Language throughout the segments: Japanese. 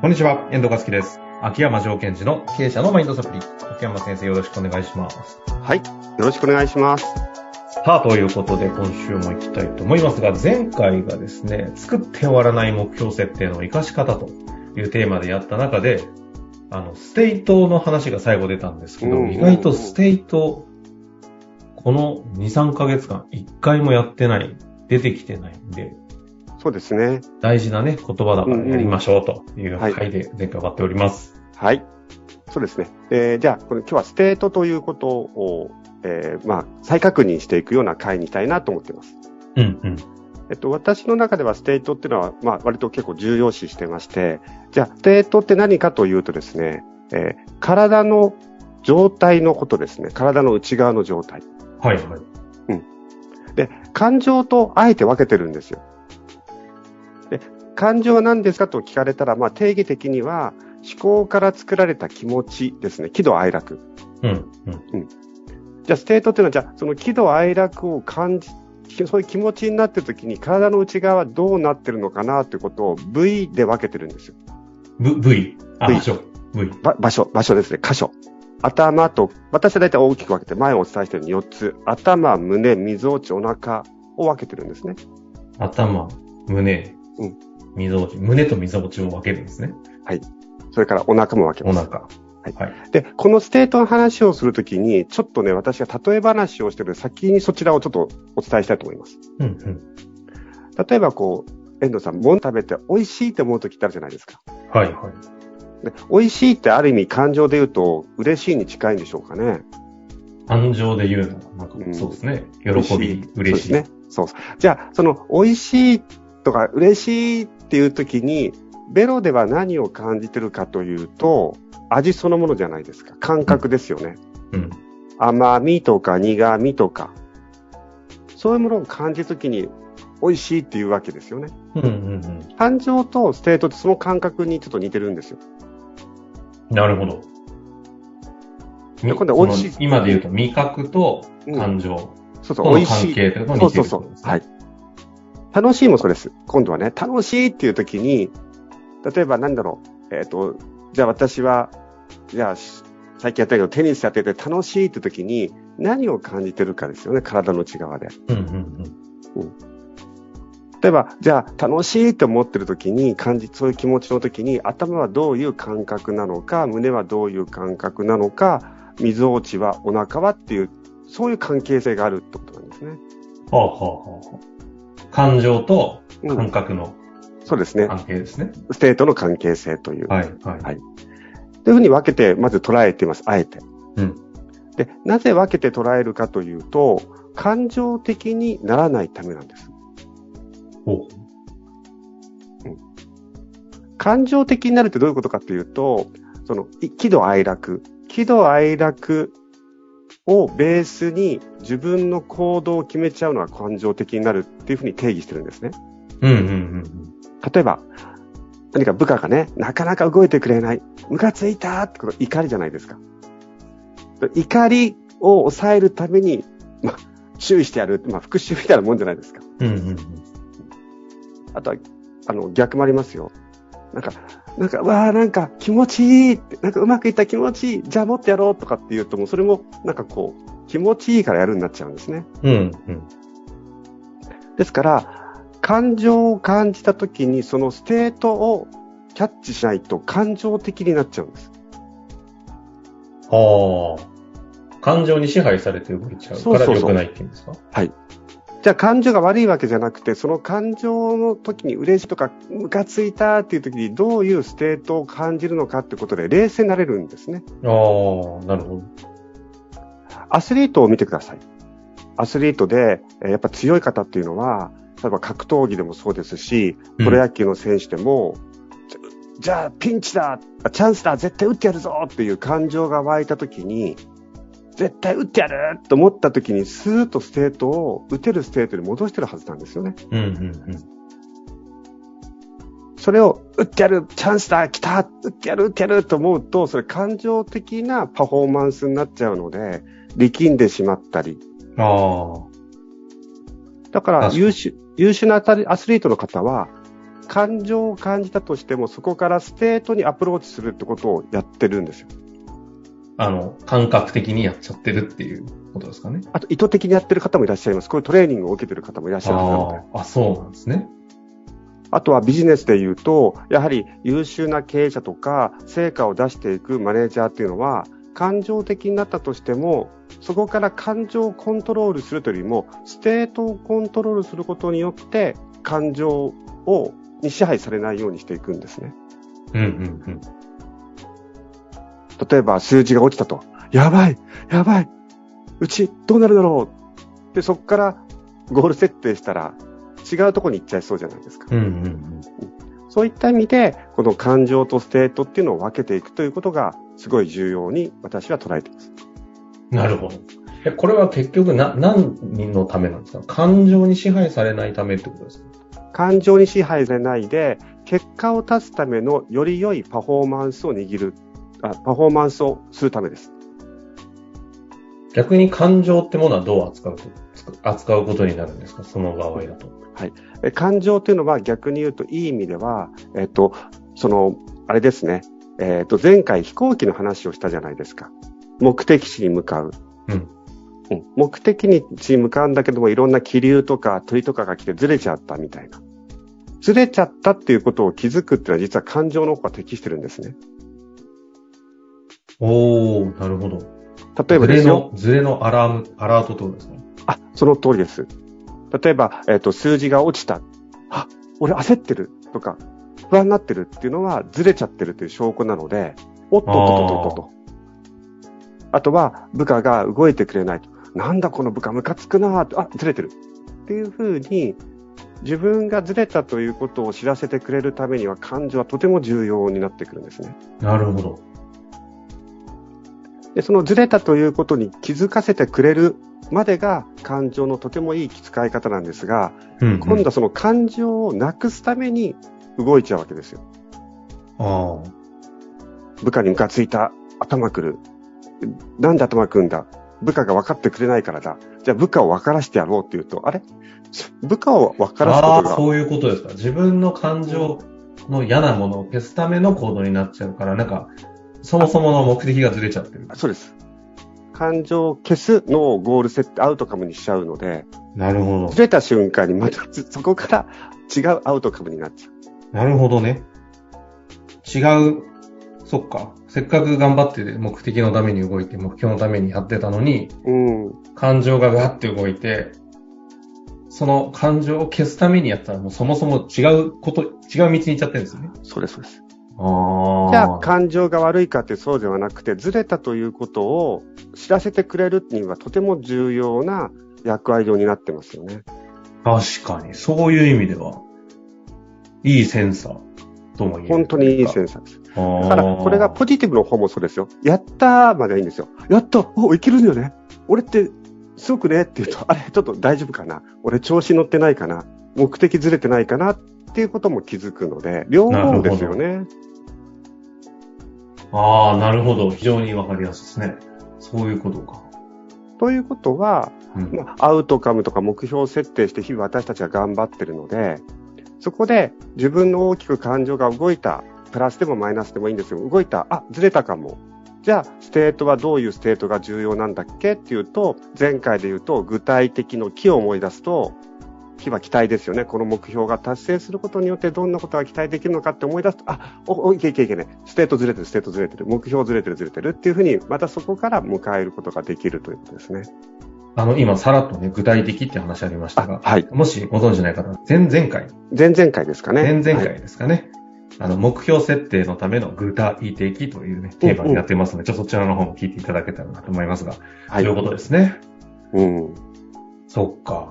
こんにちは、遠藤和樹です。秋山条件時の経営者のマインドサプリ。秋山先生よろしくお願いします。はい。よろしくお願いします。さあ、ということで今週も行きたいと思いますが、前回がですね、作って終わらない目標設定の活かし方というテーマでやった中で、あの、ステイトの話が最後出たんですけど、うん意外とステイト、この2、3ヶ月間、1回もやってない、出てきてないんで、そうですね。大事なね、言葉だからやりましょうというはい回で前回終わっております。はい。そうですね。えーじゃあ、これ今日はステートということを、えーまあ、再確認していくような回にしたいなと思っています。うん、うん。えっと、私の中ではステートっていうのは、まあ、割と結構重要視してまして、じゃあ、ステートって何かというとですね、えー体の状態のことですね。体の内側の状態。はい、はい。で、感情とあえて分けてるんですよ。で、感情は何ですかと聞かれたら、まあ定義的には思考から作られた気持ちですね。喜怒哀楽。うん、うん。じゃあステートっていうのは、じゃあその喜怒哀楽を感じ、そういう気持ちになってる時に体の内側はどうなってるのかなということを部位で分けてるんですよ。ぶ、部位。あ、部位場所。部位。ば場所、場所ですね。箇所。頭と、私は大体大きく分けて、前をお伝えしているように4つ。頭、胸、みぞおち、お腹を分けてるんですね。頭、胸、うんみぞおち。胸とみぞおちを分けるんですね。それからお腹も分けます。お腹。はいはい。で、このステートの話をするときに、ちょっとね、私が例え話をしてる先にそちらをちょっとお伝えしたいと思います。うん、うん。例えばこう、遠藤さん、物食べて美味しいって思うときってあるじゃないですか。はい、はい。で美味しいってある意味感情で言うと、嬉しいに近いんでしょうかね。感情で言うのは、なんかうんそうですね。喜び、嬉しい。そうですね。そうそう。じゃあ、その美味しいとか嬉しいっていうときに、ベロでは何を感じてるかというと、味そのものじゃないですか。感覚ですよね。うん。甘みとか苦みとか、そういうものを感じるときに美味しいっていうわけですよね。うん、うん、うん。感情とステートってその感覚にちょっと似てるんですよ。なるほど。みで今度は美味しい今で言うと、味覚と感情そうそう、との美味しい。関係というのが似てるそうそうそう。はい。楽しいもそうです。今度はね、楽しいっていうときに、例えばなんだろう、えっ、と、じゃあ私は、じゃあ、し最近やったけどテニスやってて楽しいってときに何を感じてるかですよね、体の内側で。うん、うん、例えば、じゃあ、楽しいって思ってる時に感じ、そういう気持ちの時に、頭はどういう感覚なのか、胸はどういう感覚なのか、みぞおちはお腹はっていう、そういう関係性があるってことなんですね。うん。はあ、はあ、はあ。感情とうん感覚のそうですね。関係ですね。ステートの関係性という。はい、はい。はいというふうに分けて、まず捉えています。あえて。うん。で、なぜ分けて捉えるかというと、感情的にならないためなんです。お感情的になるってどういうことかというと、その、い喜怒哀楽。喜怒哀楽をベースに自分の行動を決めちゃうのが感情的になるっていうふうに定義してるんですね。うん、うん、うん。例えば、何か部下がね、なかなか動いてくれない。ムカついたってこと、怒りじゃないですか。怒りを抑えるために、まあ、注意してやる。まあ、復讐みたいなもんじゃないですか。うん、うん、うん。あとは、あの、逆もありますよ。なんか、なんか、わあなんか気持ちいいって、なんかうまくいった気持ちいい。じゃあもっとやろうとかって言うと、もうそれも、なんかこう、気持ちいいからやるになっちゃうんですね。うん、うん。ですから、感情を感じたときに、そのステートをキャッチしないと感情的になっちゃうんです。はあ。感情に支配されて動いちゃうから良くないって言うんですか？はい。じゃあ感情が悪いわけじゃなくて、その感情の時に嬉しいとか、ムカついたっていう時にどういうステートを感じるのかってことで冷静になれるんですね。ああ、なるほど。アスリートを見てください。アスリートで、えーやっぱ強い方っていうのは、例えば格闘技でもそうですし、プロ野球の選手でも、じじゃあピンチだあチャンスだ絶対打ってやるぞっていう感情が湧いた時に、絶対打ってやると思った時に、スーッとステートを、打てるステートに戻してるはずなんですよね。うん、うん、それを、打ってやるチャンスだ来た打ってやる打ってやると思うと、それ感情的なパフォーマンスになっちゃうので、力んでしまったり。うん。ああ。だから優秀、優秀なアスリートの方は、感情を感じたとしても、そこからステートにアプローチするってことをやってるんですよ。あの、感覚的にやっちゃってるっていうことですかね。あと、意図的にやってる方もいらっしゃいます。こういうトレーニングを受けてる方もいらっしゃるので。ああ、そうなんですね。あとはビジネスで言うと、やはり優秀な経営者とか、成果を出していくマネージャーっていうのは、感情的になったとしても、そこから感情をコントロールするというよりも、ステートをコントロールすることによって、感情を、に支配されないようにしていくんですね。うんうんうん。例えば数字が落ちたと。やばいやばいうちどうなるだろうで、そこからゴール設定したら違うところに行っちゃいそうじゃないですか。うんうんうん、そういった意味で、この感情とステートっていうのを分けていくということがすごい重要に私は捉えています。なるほど。え、これは結局な、何のためなんですか？感情に支配されないためってことですか？感情に支配されないで、結果を出すためのより良いパフォーマンスを握る、あパフォーマンスをするためです。逆に感情ってものはどう扱うと、扱うことになるんですか？その場合だと。はい。え感情っていうのは逆に言うといい意味では、えっと、その、あれですね。えっと、前回飛行機の話をしたじゃないですか。目的地に向かう。うん。うん、目的地に向かうんだけども、いろんな気流とか鳥とかが来てずれちゃったみたいな。ずれちゃったっていうことを気づくっていうのは実は感情の方が適してるんですね。おー、なるほど。例えばですよ。ズレの、ズレのアラーム、アラートってことですかあ、その通りです。例えば、えっ、ー、と、数字が落ちた。あ、俺焦ってるとか、不安になってるっていうのはずれちゃってるという証拠なので、おっとっとっとっとっと。あとは、部下が動いてくれないと。なんだこの部下ムカつくなあ、ずれてる。っていうふうに、自分がずれたということを知らせてくれるためには感情はとても重要になってくるんですね。なるほど。で、そのずれたということに気づかせてくれるまでが感情のとてもいい使い方なんですが、うんうん、今度はその感情をなくすために動いちゃうわけですよ。あ部下にムカついた、頭くる。なんで頭くるんだ？部下が分かってくれないからだ。じゃあ部下を分からしてやろうって言うと、あれ？部下を分からすことが。そういうことですか。自分の感情の嫌なものを消すための行動になっちゃうから、なんか、そもそもの目的がずれちゃってる。そうです。感情を消すのをゴール設定、アウトカムにしちゃうので、なるほど。ずれた瞬間にまたそこから違うアウトカムになっちゃう。なるほどね。違う、そっか。せっかく頑張って目的のために動いて、目標のためにやってたのに、うん、感情がガッて動いて、その感情を消すためにやったらもうそもそも違うこと、違う道に行っちゃってるんですよね。そうです、そうです。あじゃあ感情が悪いかってそうではなくて、ずれたということを知らせてくれるにはとても重要な役割を担ってますよね。確かに、そういう意味では、いいセンサーとも言える。本当にいいセンサーです。だから、これがポジティブの方もそうですよ。やったーまではいいんですよ。やったお、いけるんだよね。俺ってすごくねって言うと、あれ、ちょっと大丈夫かな俺調子乗ってないかな目的ずれてないかなっていうことも気づくので、両方ですよね。ああ、なるほど。非常にわかりやすいですね。そういうことか。ということは、うん、まあ、アウトカムとか目標設定して日々私たちは頑張ってるので、そこで自分の大きく感情が動いた、プラスでもマイナスでもいいんですよ。動いた、あ、ずれたかも。じゃあ、ステートはどういうステートが重要なんだっけっていうと、前回で言うと、具体的の木を思い出すと、きは期待ですよね。この目標が達成することによってどんなことが期待できるのかって思い出すと、あ、お、おいけいけいけね。ステートずれてる、ステートずれてる、目標ずれてる、ずれてるっていうふうに、またそこから向かえることができるということですね。あの、今、さらっとね、具体的って話ありましたが、はい。もしご存知ない方、前々回。前々回ですかね。前々回ですかね。あの、目標設定のための具体的というね、テーマになってますので、ちょっとそちらの方も聞いていただけたらなと思いますが、はい。ということですね。うん。そっか。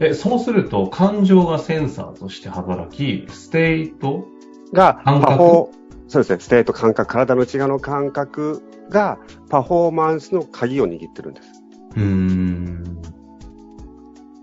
え、そうすると、感情がセンサーとして働き、ステートが、パフォー、そうですね、ステート感覚、体の内側の感覚が、パフォーマンスの鍵を握ってるんです。うーん。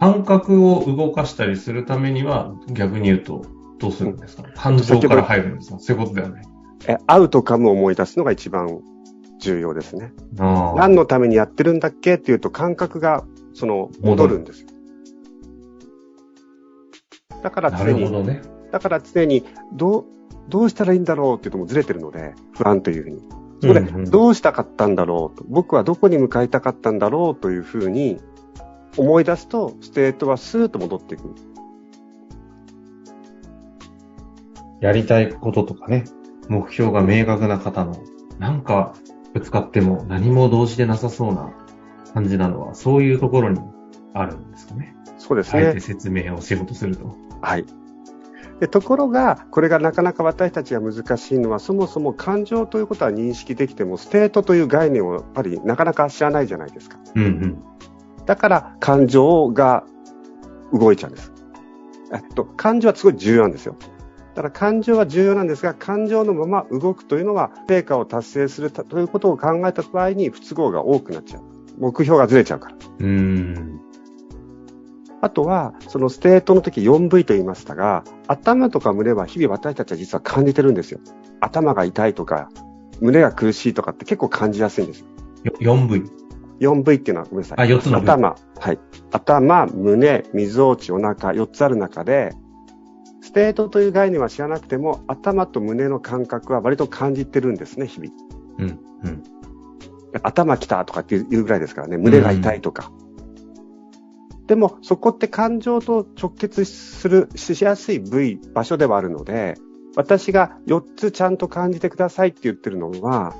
感覚を動かしたりするためには、逆に言うと、どうするんですか、感情から入るんですか？そういうことではない。え、アウトカムを思い出すのが一番重要ですね。何のためにやってるんだっけ？っていうと感覚が、その、戻るんですよ。だから常に、ね、だから常に、どう、どうしたらいいんだろうっていうともずれてるので、不安というふうに。そこで、どうしたかったんだろうと、僕はどこに向かいたかったんだろうというふうに思い出すと、ステートはスーッと戻っていく。やりたいこととかね、目標が明確な方の、なんかぶつかっても何も動じてなさそうな感じなのは、そういうところにあるんですかね。そうですね。あえて説明をしようとすると。はい。でところが、これがなかなか私たちが難しいのは、そもそも感情ということは認識できても、ステートという概念をやっぱりなかなか知らないじゃないですか。うんうん、だから感情が動いちゃうんです。えっと、感情はすごい重要なんですよ。だから感情は重要なんですが、感情のまま動くというのは、成果を達成するということを考えた場合に不都合が多くなっちゃう。目標がずれちゃうから。うんあとは、そのステートの時 4V と言いましたが、頭とか胸は日々私たちは実は感じてるんですよ。頭が痛いとか、胸が苦しいとかって結構感じやすいんですよ。4部位。4V っていうのはごめんなさい。あ、4つの頭。はい。頭、胸、みぞおち、お腹、4つある中で、ステートという概念は知らなくても、頭と胸の感覚は割と感じてるんですね、日々。うん。うん。頭きたとかっていうぐらいですからね、胸が痛いとか。うんでも、そこって感情と直結する、しやすい部位、場所ではあるので、私が4つちゃんと感じてくださいって言ってるのは、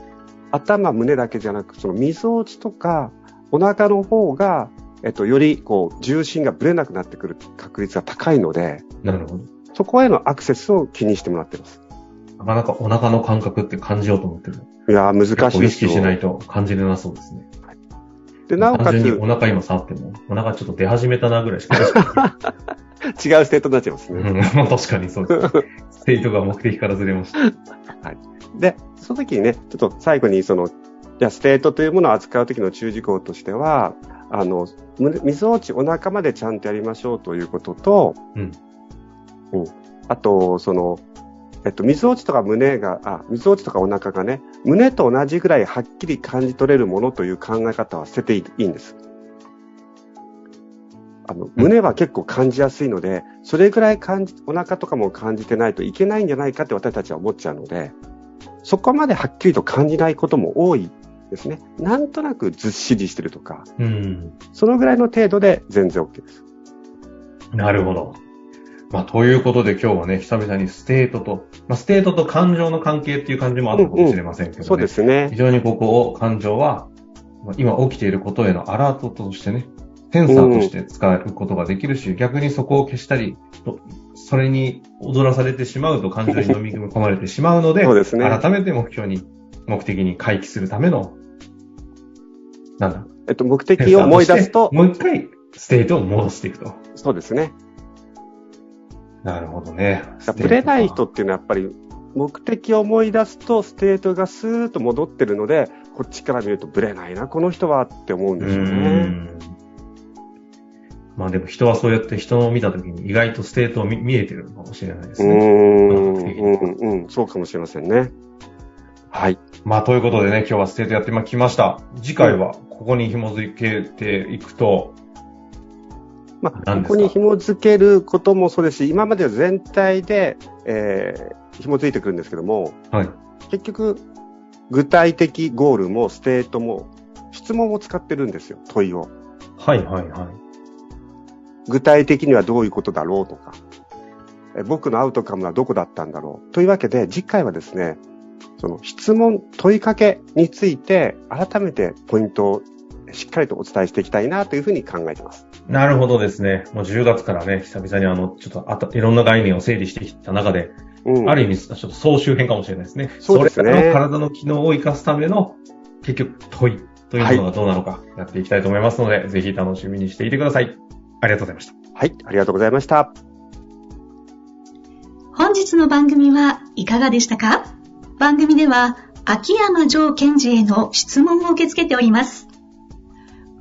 頭、胸だけじゃなく、そのみぞおちとか、お腹の方が、えっと、より、こう、重心がぶれなくなってくる確率が高いので、なるほど。そこへのアクセスを気にしてもらってます。なかなかお腹の感覚って感じようと思ってる。いや難しいですよ。意識しないと感じれなそうですね。で、なおかつ。お腹今触っても、お腹ちょっと出始めたなぐらいしか 違うステートになっちゃいますね。うん、確かにそうです。ステートが目的からずれました。はい。で、その時にね、ちょっと最後にその、じゃステートというものを扱う時の注意事項としては、あの、みぞおちお腹までちゃんとやりましょうということと、うん。うん。あと、その、えっと、みぞおちとか胸が、あ、みぞおちとかお腹がね、胸と同じぐらいはっきり感じ取れるものという考え方は捨てていいんです。あの、胸は結構感じやすいので、それぐらい感じ、お腹とかも感じてないといけないんじゃないかって私たちは思っちゃうので、そこまではっきりと感じないことも多いですね。なんとなくずっしりしてるとか、うん、そのぐらいの程度で全然 OK です。なるほど。まあ、ということで今日はね、久々にステートと、まあ、ステートと感情の関係っていう感じもあったかもしれませんけどね。うんうん、そうですね。非常にここを感情は、今起きていることへのアラートとしてね、センサーとして使うことができるし、うん、逆にそこを消したり、それに踊らされてしまうと感情に飲み込まれてしまうので、そうですね。改めて目標に、目的に回帰するための、なんだ？えっと、目的を思い出すと、もう一回ステートを戻していくと。そうですね。なるほどね。ぶれない人っていうのはやっぱり目的を思い出すとステートがスーッと戻ってるので、こっちから見るとぶれないな、この人はって思うんですよね。まあでも人はそうやって人を見たときに意外とステートを見えてるかもしれないですね。うん、うん、そうかもしれませんね。はい。まあということでね、今日はステートやってきました。次回はここに紐づけていくと、まあ、ここに紐付けることもそうですし、今までは全体で、えー、紐付いてくるんですけども、はい、結局、具体的ゴールもステートも質問を使ってるんですよ、問いを。はいはいはい。具体的にはどういうことだろうとか、え僕のアウトカムはどこだったんだろう。というわけで、次回はですね、その質問、問いかけについて改めてポイントをしっかりとお伝えしていきたいなというふうに考えています。なるほどですね。もう10月からね、久々にあの、ちょっとまたいろんな概念を整理してきた中で、うん、ある意味、ちょっと総集編かもしれないですね。そうですね。それの体の機能を生かすための、結局、問いというものがどうなのか、やっていきたいと思いますので、はい、ぜひ楽しみにしていてください。ありがとうございました。はい、ありがとうございました。本日の番組はいかがでしたか？番組では、秋山城賢治への質問を受け付けております。